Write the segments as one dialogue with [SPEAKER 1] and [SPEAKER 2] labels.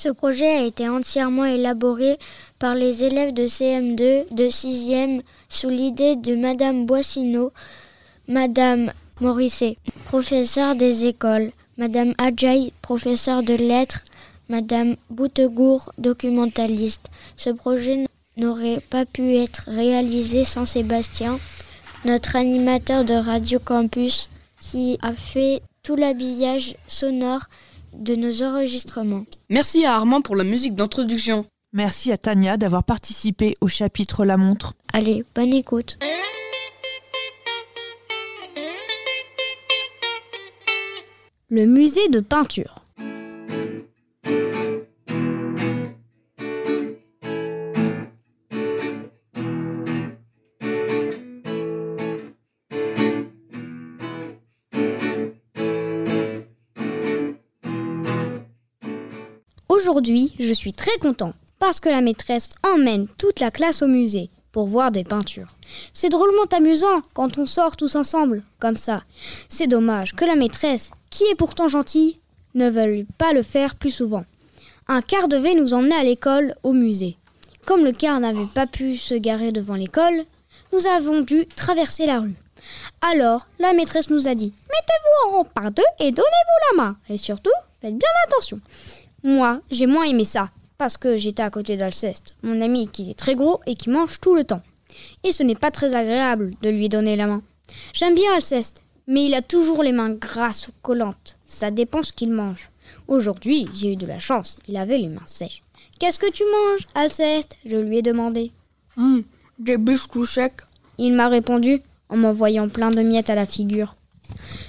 [SPEAKER 1] Ce projet a été entièrement élaboré par les élèves de CM2 de 6e sous l'idée de Madame Boissineau, Madame Morisset, professeure des écoles, Madame Adjaï, professeure de lettres, Madame Boutegour, documentaliste. Ce projet n'aurait pas pu être réalisé sans Sébastien, notre animateur de Radio Campus, qui a fait tout l'habillage sonore de nos enregistrements.
[SPEAKER 2] Merci à Armand pour la musique d'introduction.
[SPEAKER 3] Merci à Tania d'avoir participé au chapitre La montre.
[SPEAKER 1] Allez, bonne écoute.
[SPEAKER 4] Le musée de peinture. Aujourd'hui, je suis très content parce que la maîtresse emmène toute la classe au musée pour voir des peintures. C'est drôlement amusant quand on sort tous ensemble, comme ça. C'est dommage que la maîtresse, qui est pourtant gentille, ne veuille pas le faire plus souvent. Un car devait nous emmener à l'école, au musée. Comme le car n'avait pas pu se garer devant l'école, nous avons dû traverser la rue. Alors, la maîtresse nous a dit Mettez-vous en rond par deux et donnez-vous la main. Et surtout, faites bien attention. Moi, j'ai moins aimé ça, parce que j'étais à côté d'Alceste, mon ami qui est très gros et qui mange tout le temps. Et ce n'est pas très agréable de lui donner la main. J'aime bien Alceste, mais il a toujours les mains grasses ou collantes. Ça dépend ce qu'il mange. Aujourd'hui, j'ai eu de la chance, il avait les mains sèches. Qu'est-ce que tu manges, Alceste? Je lui ai demandé.
[SPEAKER 2] Hum, des biscuits secs.
[SPEAKER 4] Il m'a répondu en m'envoyant plein de miettes à la figure.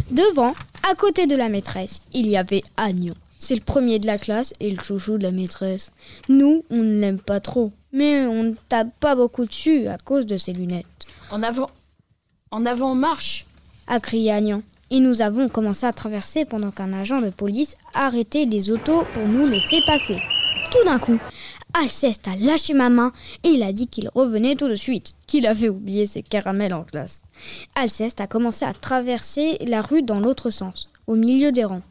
[SPEAKER 4] Devant, à côté de la maîtresse, il y avait Agnon. C'est le premier de la classe et le chouchou de la maîtresse. Nous, on ne l'aime pas trop, mais on ne tape pas beaucoup dessus à cause de ses lunettes.
[SPEAKER 2] En avant, en avant, marche
[SPEAKER 4] a crié Agnan. Et nous avons commencé à traverser pendant qu'un agent de police arrêtait les autos pour nous laisser passer. Tout d'un coup, Alceste a lâché ma main et il a dit qu'il revenait tout de suite, qu'il avait oublié ses caramels en classe. Alceste a commencé à traverser la rue dans l'autre sens, au milieu des rangs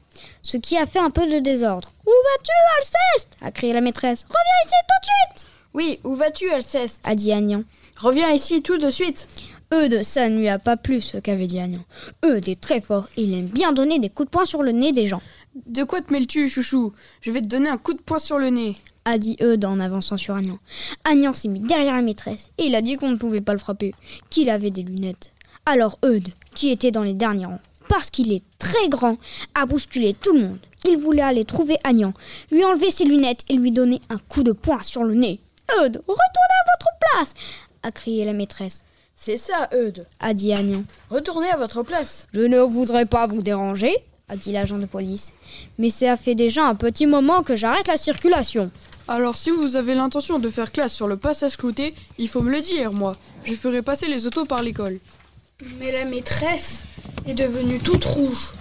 [SPEAKER 4] ce qui a fait un peu de désordre. Où vas-tu, Alceste? a crié la maîtresse. Reviens ici tout de suite
[SPEAKER 2] Oui, où vas-tu, Alceste?
[SPEAKER 4] a dit Agnan.
[SPEAKER 2] Reviens ici tout de suite
[SPEAKER 4] Eudes, ça ne lui a pas plu ce qu'avait dit Agnan. Eudes est très fort et il aime bien donner des coups de poing sur le nez des gens.
[SPEAKER 2] De quoi te mêles-tu, chouchou? Je vais te donner un coup de poing sur le nez
[SPEAKER 4] a dit Eudes en avançant sur Agnan. Agnan s'est mis derrière la maîtresse et il a dit qu'on ne pouvait pas le frapper, qu'il avait des lunettes. Alors Eudes, qui était dans les derniers rangs, parce qu'il est très grand, a bousculé tout le monde. Il voulait aller trouver Agnan, lui enlever ses lunettes et lui donner un coup de poing sur le nez. Eudes, retournez à votre place a crié la maîtresse.
[SPEAKER 2] C'est ça, Eudes,
[SPEAKER 4] a dit Agnan.
[SPEAKER 2] Retournez à votre place.
[SPEAKER 4] Je ne voudrais pas vous déranger, a dit l'agent de police. Mais ça fait déjà un petit moment que j'arrête la circulation.
[SPEAKER 2] Alors si vous avez l'intention de faire classe sur le passage clouté, il faut me le dire, moi. Je ferai passer les autos par l'école.
[SPEAKER 5] Mais la maîtresse est devenue toute rouge.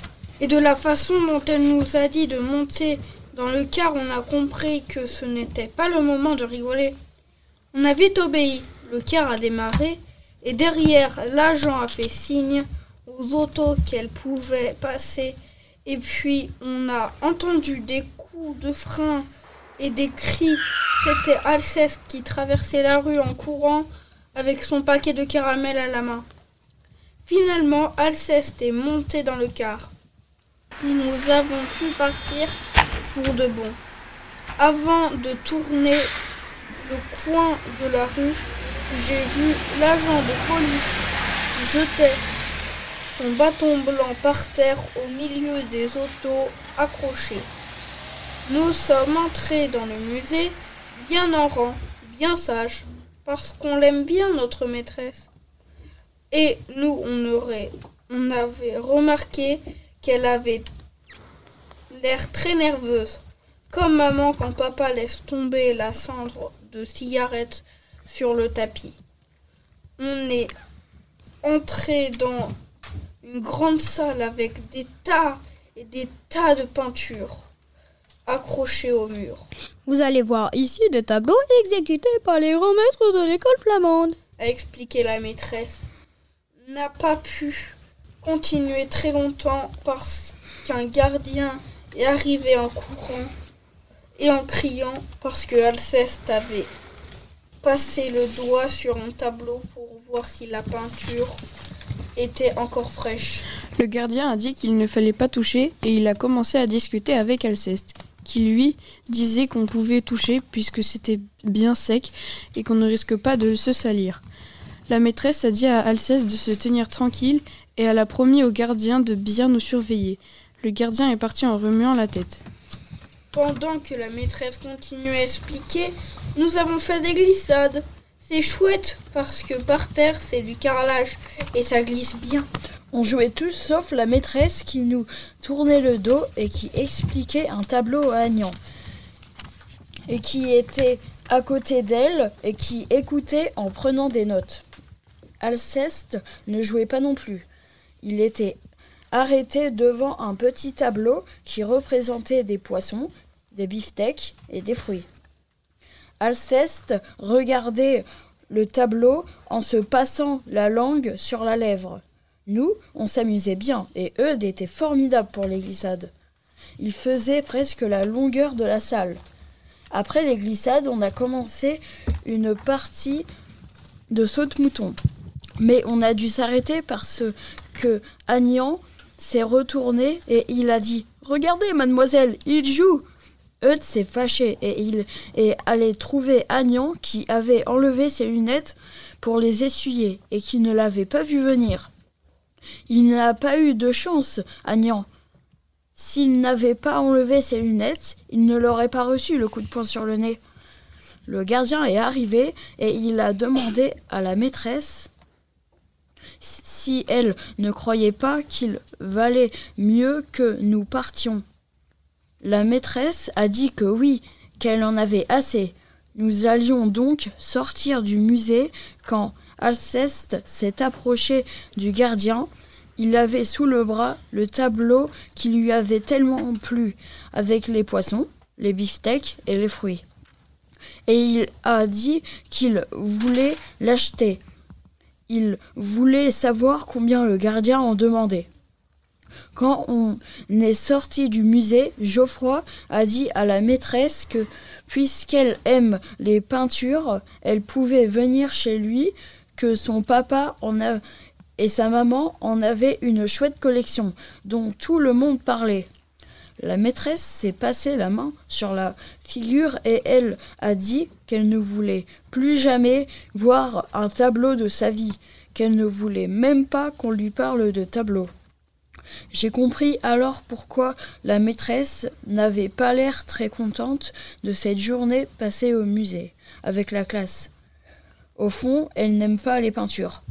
[SPEAKER 5] Et de la façon dont elle nous a dit de monter dans le car, on a compris que ce n'était pas le moment de rigoler. On a vite obéi. Le car a démarré et derrière, l'agent a fait signe aux autos qu'elle pouvait passer. Et puis, on a entendu des coups de frein et des cris. C'était Alceste qui traversait la rue en courant avec son paquet de caramel à la main. Finalement, Alceste est monté dans le car. Nous avons pu partir pour de bon. Avant de tourner le coin de la rue, j'ai vu l'agent de police jetait son bâton blanc par terre au milieu des autos accrochées. Nous sommes entrés dans le musée bien en rang, bien sage, parce qu'on l'aime bien notre maîtresse. Et nous, on, aurait, on avait remarqué qu'elle avait l'air très nerveuse, comme maman quand papa laisse tomber la cendre de cigarette sur le tapis. On est entrer dans une grande salle avec des tas et des tas de peintures accrochées au mur.
[SPEAKER 4] Vous allez voir ici des tableaux exécutés par les grands maîtres de l'école flamande.
[SPEAKER 5] A expliqué la maîtresse. N'a pas pu continuer très longtemps parce qu'un gardien est arrivé en courant et en criant parce que Alceste avait passé le doigt sur un tableau pour voir si la peinture était encore fraîche.
[SPEAKER 6] Le gardien a dit qu'il ne fallait pas toucher et il a commencé à discuter avec Alceste, qui lui disait qu'on pouvait toucher puisque c'était bien sec et qu'on ne risque pas de se salir. La maîtresse a dit à Alceste de se tenir tranquille et elle a promis au gardien de bien nous surveiller. Le gardien est parti en remuant la tête.
[SPEAKER 5] Pendant que la maîtresse continuait à expliquer, nous avons fait des glissades. C'est chouette parce que par terre c'est du carrelage et ça glisse bien.
[SPEAKER 7] On jouait tous sauf la maîtresse qui nous tournait le dos et qui expliquait un tableau à Agnan. Et qui était à côté d'elle et qui écoutait en prenant des notes. Alceste ne jouait pas non plus. Il était arrêté devant un petit tableau qui représentait des poissons, des beefsteaks et des fruits. Alceste regardait le tableau en se passant la langue sur la lèvre. Nous, on s'amusait bien, et Eudes était formidable pour les glissades. Il faisait presque la longueur de la salle. Après les glissades, on a commencé une partie de saute-mouton. Mais on a dû s'arrêter parce que Agnan s'est retourné et il a dit Regardez, mademoiselle, il joue Eudes s'est fâché et il est allé trouver Agnan qui avait enlevé ses lunettes pour les essuyer et qui ne l'avait pas vu venir. Il n'a pas eu de chance, Agnan. S'il n'avait pas enlevé ses lunettes, il ne l'aurait pas reçu le coup de poing sur le nez. Le gardien est arrivé et il a demandé à la maîtresse si elle ne croyait pas qu'il valait mieux que nous partions. La maîtresse a dit que oui, qu'elle en avait assez. Nous allions donc sortir du musée quand Alceste s'est approché du gardien. Il avait sous le bras le tableau qui lui avait tellement plu, avec les poissons, les beefsteaks et les fruits. Et il a dit qu'il voulait l'acheter. Il voulait savoir combien le gardien en demandait. Quand on est sorti du musée, Geoffroy a dit à la maîtresse que, puisqu'elle aime les peintures, elle pouvait venir chez lui, que son papa et sa maman en avaient une chouette collection, dont tout le monde parlait. La maîtresse s'est passé la main sur la figure et elle a dit qu'elle ne voulait plus jamais voir un tableau de sa vie, qu'elle ne voulait même pas qu'on lui parle de tableau. J'ai compris alors pourquoi la maîtresse n'avait pas l'air très contente de cette journée passée au musée avec la classe. Au fond, elle n'aime pas les peintures.